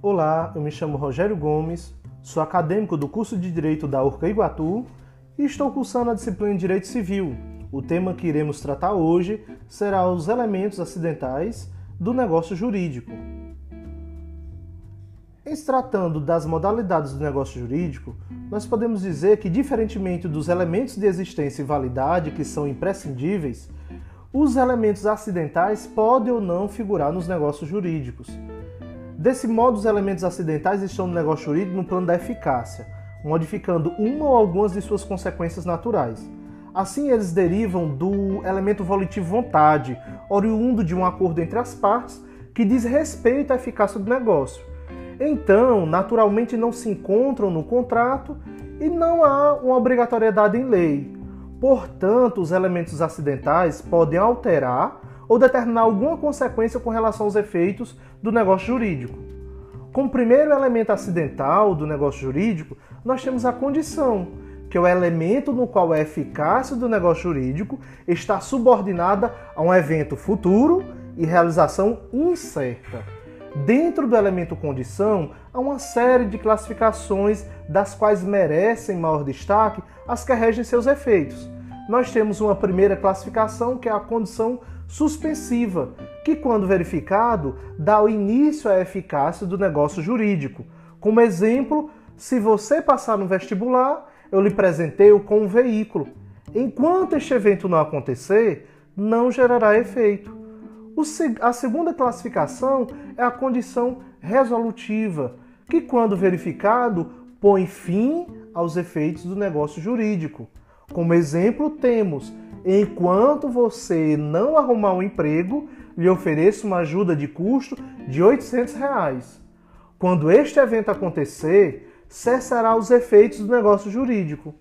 Olá, eu me chamo Rogério Gomes, sou acadêmico do curso de Direito da Urca Iguatu e estou cursando a disciplina de Direito Civil. O tema que iremos tratar hoje será os elementos acidentais do negócio jurídico. Em se tratando das modalidades do negócio jurídico, nós podemos dizer que, diferentemente dos elementos de existência e validade que são imprescindíveis, os elementos acidentais podem ou não figurar nos negócios jurídicos. Desse modo, os elementos acidentais estão no negócio jurídico no plano da eficácia, modificando uma ou algumas de suas consequências naturais. Assim, eles derivam do elemento volitivo vontade, oriundo de um acordo entre as partes que diz respeito à eficácia do negócio. Então, naturalmente não se encontram no contrato e não há uma obrigatoriedade em lei. Portanto, os elementos acidentais podem alterar ou determinar alguma consequência com relação aos efeitos do negócio jurídico. Como primeiro elemento acidental do negócio jurídico, nós temos a condição, que é o elemento no qual a eficácia do negócio jurídico está subordinada a um evento futuro e realização incerta. Dentro do elemento condição, há uma série de classificações das quais merecem maior destaque as que regem seus efeitos. Nós temos uma primeira classificação que é a condição suspensiva, que, quando verificado, dá o início à eficácia do negócio jurídico. Como exemplo, se você passar no vestibular, eu lhe presenteio com um veículo. Enquanto este evento não acontecer, não gerará efeito. A segunda classificação é a condição resolutiva, que, quando verificado, põe fim aos efeitos do negócio jurídico. Como exemplo, temos enquanto você não arrumar um emprego, lhe ofereço uma ajuda de custo de 800 reais. Quando este evento acontecer, cessará os efeitos do negócio jurídico.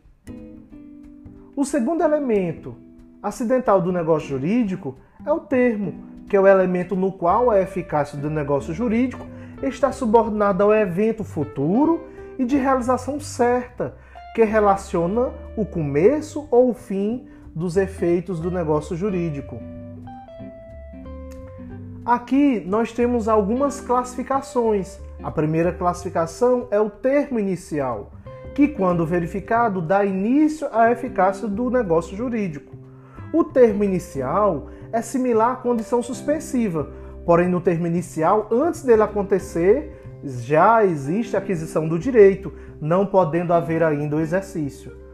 O segundo elemento acidental do negócio jurídico é o termo, que é o elemento no qual a eficácia do negócio jurídico está subordinada ao evento futuro e de realização certa, que relaciona o começo ou o fim dos efeitos do negócio jurídico. Aqui nós temos algumas classificações. A primeira classificação é o termo inicial, que, quando verificado, dá início à eficácia do negócio jurídico. O termo inicial é similar à condição suspensiva, porém, no termo inicial, antes dele acontecer, já existe a aquisição do direito, não podendo haver ainda o exercício.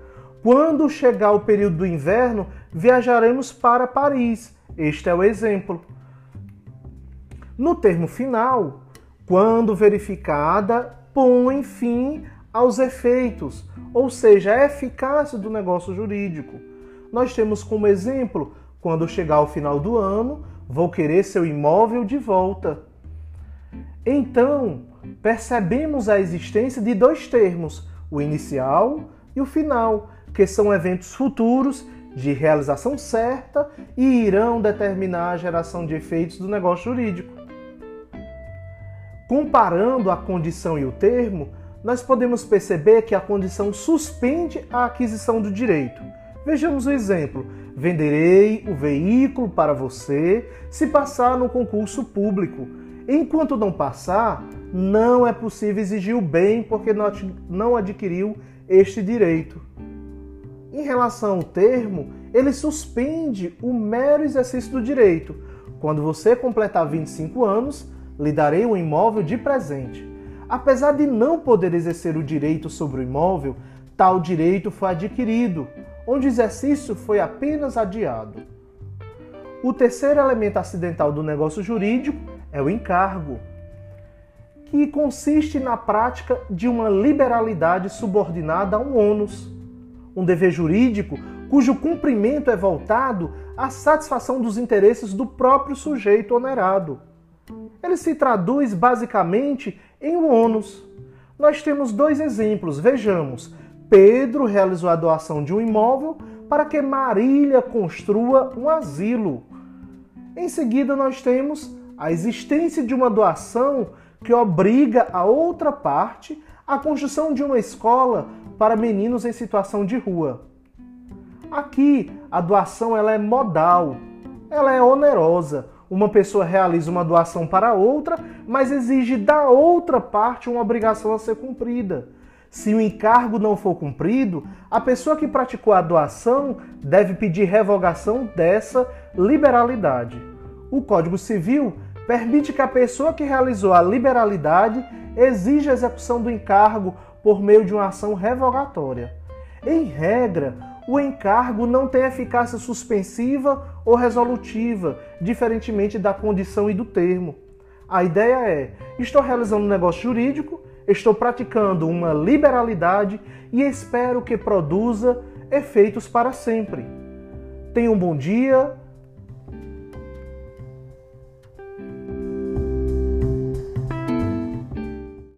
Quando chegar o período do inverno, viajaremos para Paris. Este é o exemplo. No termo final, quando verificada, põe fim aos efeitos, ou seja, a eficácia do negócio jurídico. Nós temos como exemplo, quando chegar o final do ano, vou querer seu imóvel de volta. Então, percebemos a existência de dois termos, o inicial e o final, que são eventos futuros de realização certa e irão determinar a geração de efeitos do negócio jurídico. Comparando a condição e o termo, nós podemos perceber que a condição suspende a aquisição do direito. Vejamos o exemplo: venderei o veículo para você se passar no concurso público. Enquanto não passar, não é possível exigir o bem porque não adquiriu este direito. Em relação ao termo, ele suspende o mero exercício do direito. Quando você completar 25 anos, lhe darei um imóvel de presente. Apesar de não poder exercer o direito sobre o imóvel, tal direito foi adquirido, onde o exercício foi apenas adiado. O terceiro elemento acidental do negócio jurídico é o encargo, que consiste na prática de uma liberalidade subordinada a um ônus um dever jurídico cujo cumprimento é voltado à satisfação dos interesses do próprio sujeito onerado. Ele se traduz basicamente em um ônus. Nós temos dois exemplos. Vejamos: Pedro realizou a doação de um imóvel para que Marília construa um asilo. Em seguida, nós temos a existência de uma doação que obriga a outra parte à construção de uma escola para meninos em situação de rua. Aqui, a doação ela é modal. ela é onerosa. Uma pessoa realiza uma doação para outra, mas exige da outra parte uma obrigação a ser cumprida. Se o encargo não for cumprido, a pessoa que praticou a doação deve pedir revogação dessa liberalidade. O Código Civil permite que a pessoa que realizou a liberalidade exija a execução do encargo por meio de uma ação revogatória. Em regra, o encargo não tem eficácia suspensiva ou resolutiva, diferentemente da condição e do termo. A ideia é: estou realizando um negócio jurídico, estou praticando uma liberalidade e espero que produza efeitos para sempre. Tenha um bom dia